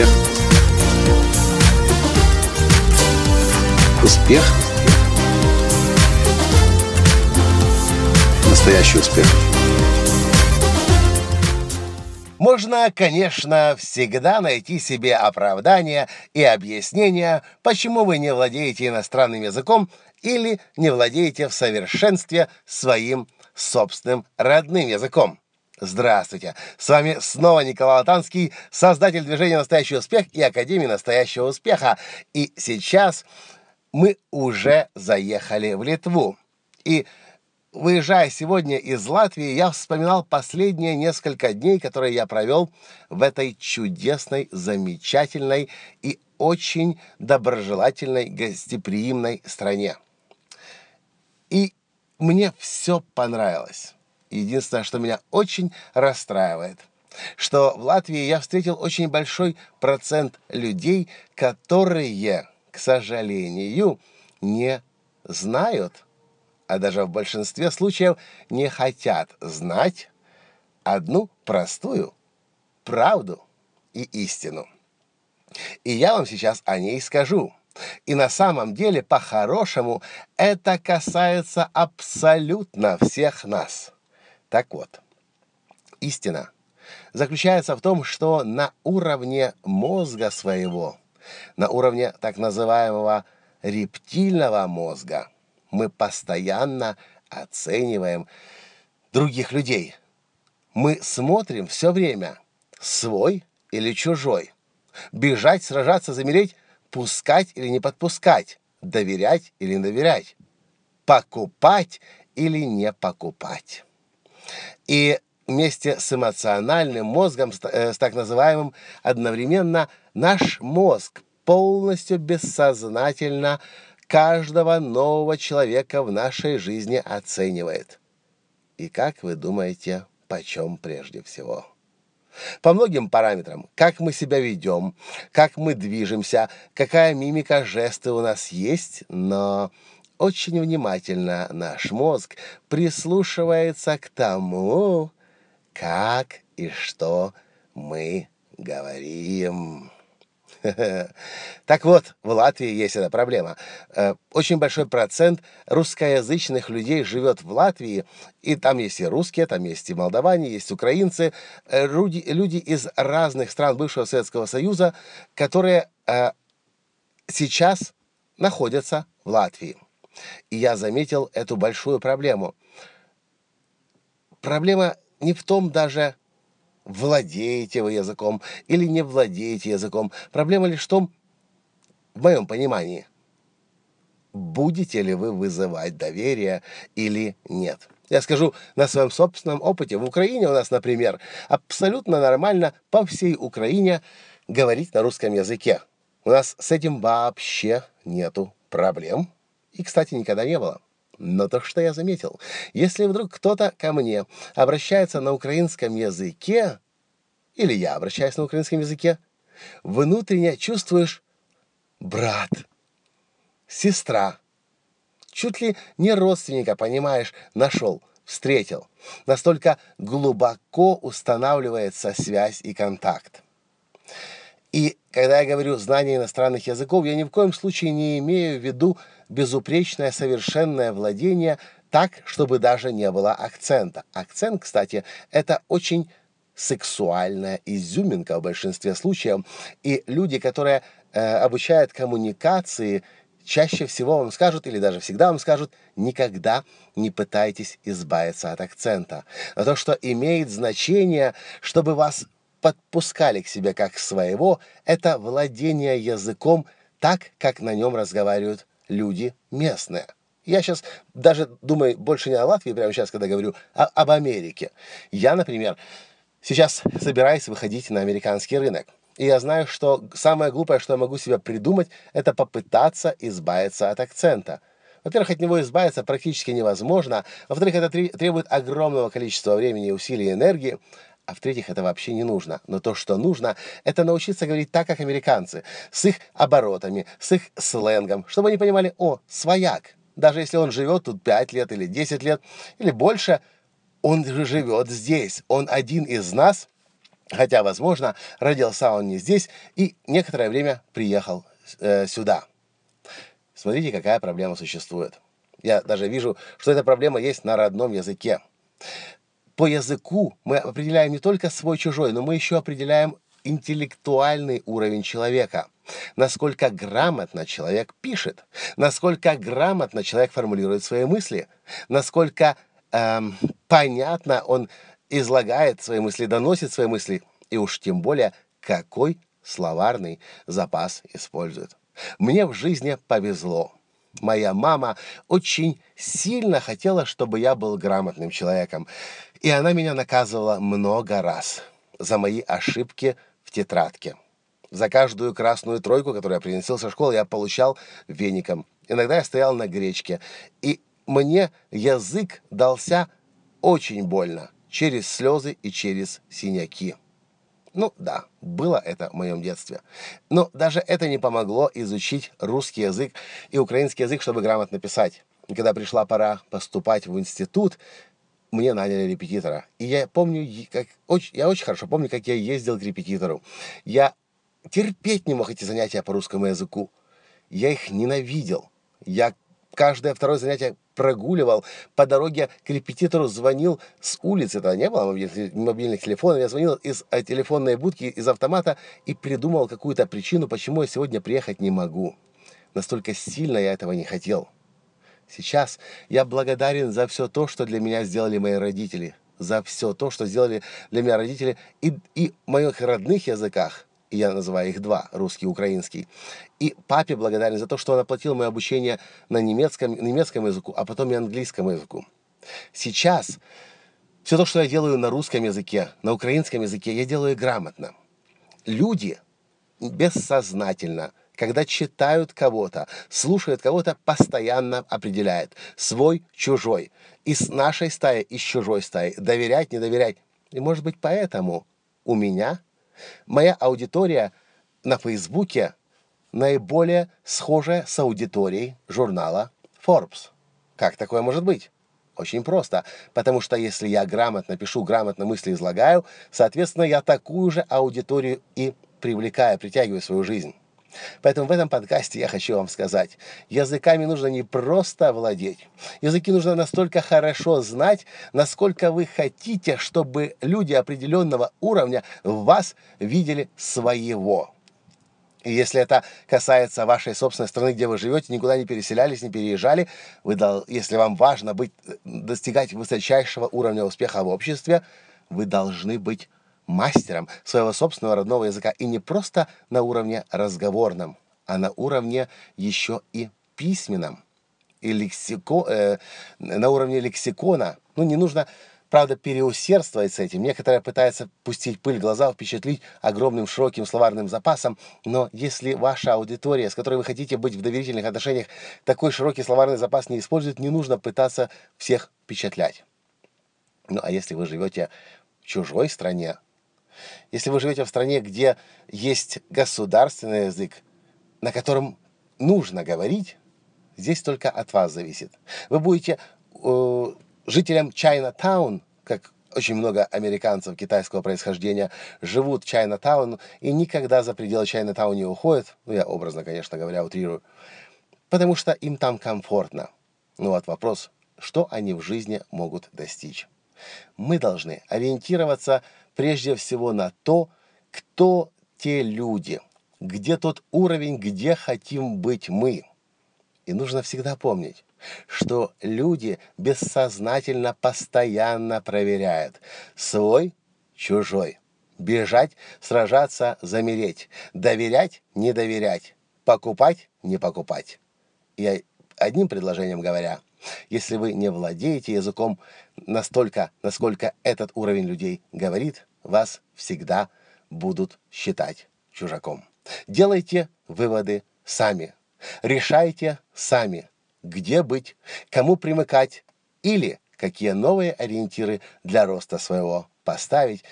Успех. Успех. Настоящий успех. Можно, конечно, всегда найти себе оправдание и объяснение, почему вы не владеете иностранным языком или не владеете в совершенстве своим собственным родным языком. Здравствуйте! С вами снова Николай Латанский, создатель движения «Настоящий успех» и Академии «Настоящего успеха». И сейчас мы уже заехали в Литву. И выезжая сегодня из Латвии, я вспоминал последние несколько дней, которые я провел в этой чудесной, замечательной и очень доброжелательной, гостеприимной стране. И мне все понравилось. Единственное, что меня очень расстраивает, что в Латвии я встретил очень большой процент людей, которые, к сожалению, не знают, а даже в большинстве случаев не хотят знать одну простую правду и истину. И я вам сейчас о ней скажу. И на самом деле, по-хорошему, это касается абсолютно всех нас – так вот, истина заключается в том, что на уровне мозга своего, на уровне так называемого рептильного мозга, мы постоянно оцениваем других людей. Мы смотрим все время, свой или чужой. Бежать, сражаться, замереть, пускать или не подпускать, доверять или не доверять, покупать или не покупать. И вместе с эмоциональным мозгом, э, с так называемым, одновременно наш мозг полностью бессознательно каждого нового человека в нашей жизни оценивает. И как вы думаете, почем прежде всего? По многим параметрам, как мы себя ведем, как мы движемся, какая мимика, жесты у нас есть, но очень внимательно наш мозг прислушивается к тому, как и что мы говорим. Так вот, в Латвии есть эта проблема. Э, очень большой процент русскоязычных людей живет в Латвии, и там есть и русские, там есть и молдаване, есть украинцы, э, люди, из разных стран бывшего Советского Союза, которые э, сейчас находятся в Латвии. И я заметил эту большую проблему. Проблема не в том даже, владеете вы языком или не владеете языком. Проблема лишь в том, в моем понимании, будете ли вы вызывать доверие или нет. Я скажу на своем собственном опыте. В Украине у нас, например, абсолютно нормально по всей Украине говорить на русском языке. У нас с этим вообще нету проблем и, кстати, никогда не было. Но то, что я заметил, если вдруг кто-то ко мне обращается на украинском языке, или я обращаюсь на украинском языке, внутренне чувствуешь брат, сестра, чуть ли не родственника, понимаешь, нашел, встретил. Настолько глубоко устанавливается связь и контакт. И когда я говорю знание иностранных языков, я ни в коем случае не имею в виду безупречное совершенное владение так, чтобы даже не было акцента. Акцент, кстати, это очень сексуальная изюминка в большинстве случаев. И люди, которые э, обучают коммуникации, чаще всего вам скажут, или даже всегда вам скажут, никогда не пытайтесь избавиться от акцента. Но то, что имеет значение, чтобы вас подпускали к себе как своего, это владение языком так, как на нем разговаривают люди местные. Я сейчас даже думаю больше не о Латвии прямо сейчас, когда говорю, а об Америке. Я, например, сейчас собираюсь выходить на американский рынок. И я знаю, что самое глупое, что я могу себе придумать, это попытаться избавиться от акцента. Во-первых, от него избавиться практически невозможно. Во-вторых, это требует огромного количества времени, усилий и энергии а в-третьих, это вообще не нужно. Но то, что нужно, это научиться говорить так, как американцы, с их оборотами, с их сленгом, чтобы они понимали, о, свояк. Даже если он живет тут 5 лет или 10 лет, или больше, он живет здесь. Он один из нас, Хотя, возможно, родился он не здесь и некоторое время приехал э, сюда. Смотрите, какая проблема существует. Я даже вижу, что эта проблема есть на родном языке. По языку мы определяем не только свой-чужой, но мы еще определяем интеллектуальный уровень человека. Насколько грамотно человек пишет, насколько грамотно человек формулирует свои мысли, насколько эм, понятно он излагает свои мысли, доносит свои мысли, и уж тем более, какой словарный запас использует. Мне в жизни повезло. Моя мама очень сильно хотела, чтобы я был грамотным человеком, и она меня наказывала много раз за мои ошибки в тетрадке. За каждую красную тройку, которую я приносил со школы, я получал веником. Иногда я стоял на гречке, и мне язык дался очень больно, через слезы и через синяки. Ну да, было это в моем детстве. Но даже это не помогло изучить русский язык и украинский язык, чтобы грамотно писать. И когда пришла пора поступать в институт, мне наняли репетитора. И я помню, как, очень, я очень хорошо помню, как я ездил к репетитору. Я терпеть не мог эти занятия по русскому языку. Я их ненавидел. Я каждое второе занятие прогуливал, по дороге к репетитору звонил с улицы, тогда не было мобильных телефонов, я звонил из э, телефонной будки, из автомата и придумал какую-то причину, почему я сегодня приехать не могу. Настолько сильно я этого не хотел. Сейчас я благодарен за все то, что для меня сделали мои родители, за все то, что сделали для меня родители и, и моих родных языках – я называю их два, русский и украинский. И папе благодарен за то, что он оплатил мое обучение на немецком, немецком языку, а потом и английскому языку. Сейчас все то, что я делаю на русском языке, на украинском языке, я делаю грамотно. Люди бессознательно, когда читают кого-то, слушают кого-то, постоянно определяют свой, чужой. Из нашей стаи, из чужой стаи. Доверять, не доверять. И может быть поэтому у меня Моя аудитория на Фейсбуке наиболее схожая с аудиторией журнала Forbes. Как такое может быть? Очень просто, потому что если я грамотно пишу, грамотно мысли излагаю, соответственно, я такую же аудиторию и привлекаю, притягиваю в свою жизнь. Поэтому в этом подкасте я хочу вам сказать, языками нужно не просто владеть, языки нужно настолько хорошо знать, насколько вы хотите, чтобы люди определенного уровня в вас видели своего. И если это касается вашей собственной страны, где вы живете, никуда не переселялись, не переезжали, вы, если вам важно быть, достигать высочайшего уровня успеха в обществе, вы должны быть мастером своего собственного родного языка. И не просто на уровне разговорном, а на уровне еще и письменном. И лексико, э, на уровне лексикона. Ну, не нужно, правда, переусердствовать с этим. Некоторые пытаются пустить пыль в глаза, впечатлить огромным широким словарным запасом. Но если ваша аудитория, с которой вы хотите быть в доверительных отношениях, такой широкий словарный запас не использует, не нужно пытаться всех впечатлять. Ну, а если вы живете в чужой стране, если вы живете в стране, где есть государственный язык, на котором нужно говорить, здесь только от вас зависит. Вы будете э, жителем Чайна-таун, как очень много американцев китайского происхождения живут в Чайна-таун и никогда за пределы Чайна-таун не уходят. Ну, я образно, конечно говоря, утрирую. Потому что им там комфортно. Ну вот вопрос, что они в жизни могут достичь. Мы должны ориентироваться прежде всего на то, кто те люди, где тот уровень, где хотим быть мы. И нужно всегда помнить, что люди бессознательно постоянно проверяют свой, чужой. Бежать, сражаться, замереть. Доверять, не доверять. Покупать, не покупать. И одним предложением говоря, если вы не владеете языком настолько, насколько этот уровень людей говорит, вас всегда будут считать чужаком. Делайте выводы сами. Решайте сами, где быть, кому примыкать или какие новые ориентиры для роста своего поставить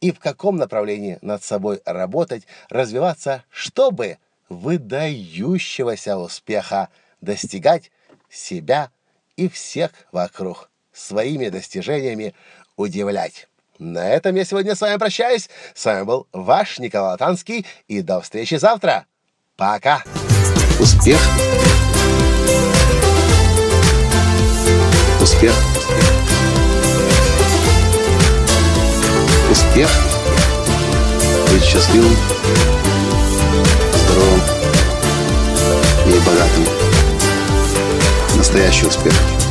и в каком направлении над собой работать, развиваться, чтобы выдающегося успеха достигать себя и всех вокруг своими достижениями удивлять. На этом я сегодня с вами прощаюсь. С вами был ваш Николай Латанский. И до встречи завтра. Пока. Успех. Успех. Успех. Быть счастливым, здоровым и богатым. Настоящий успех.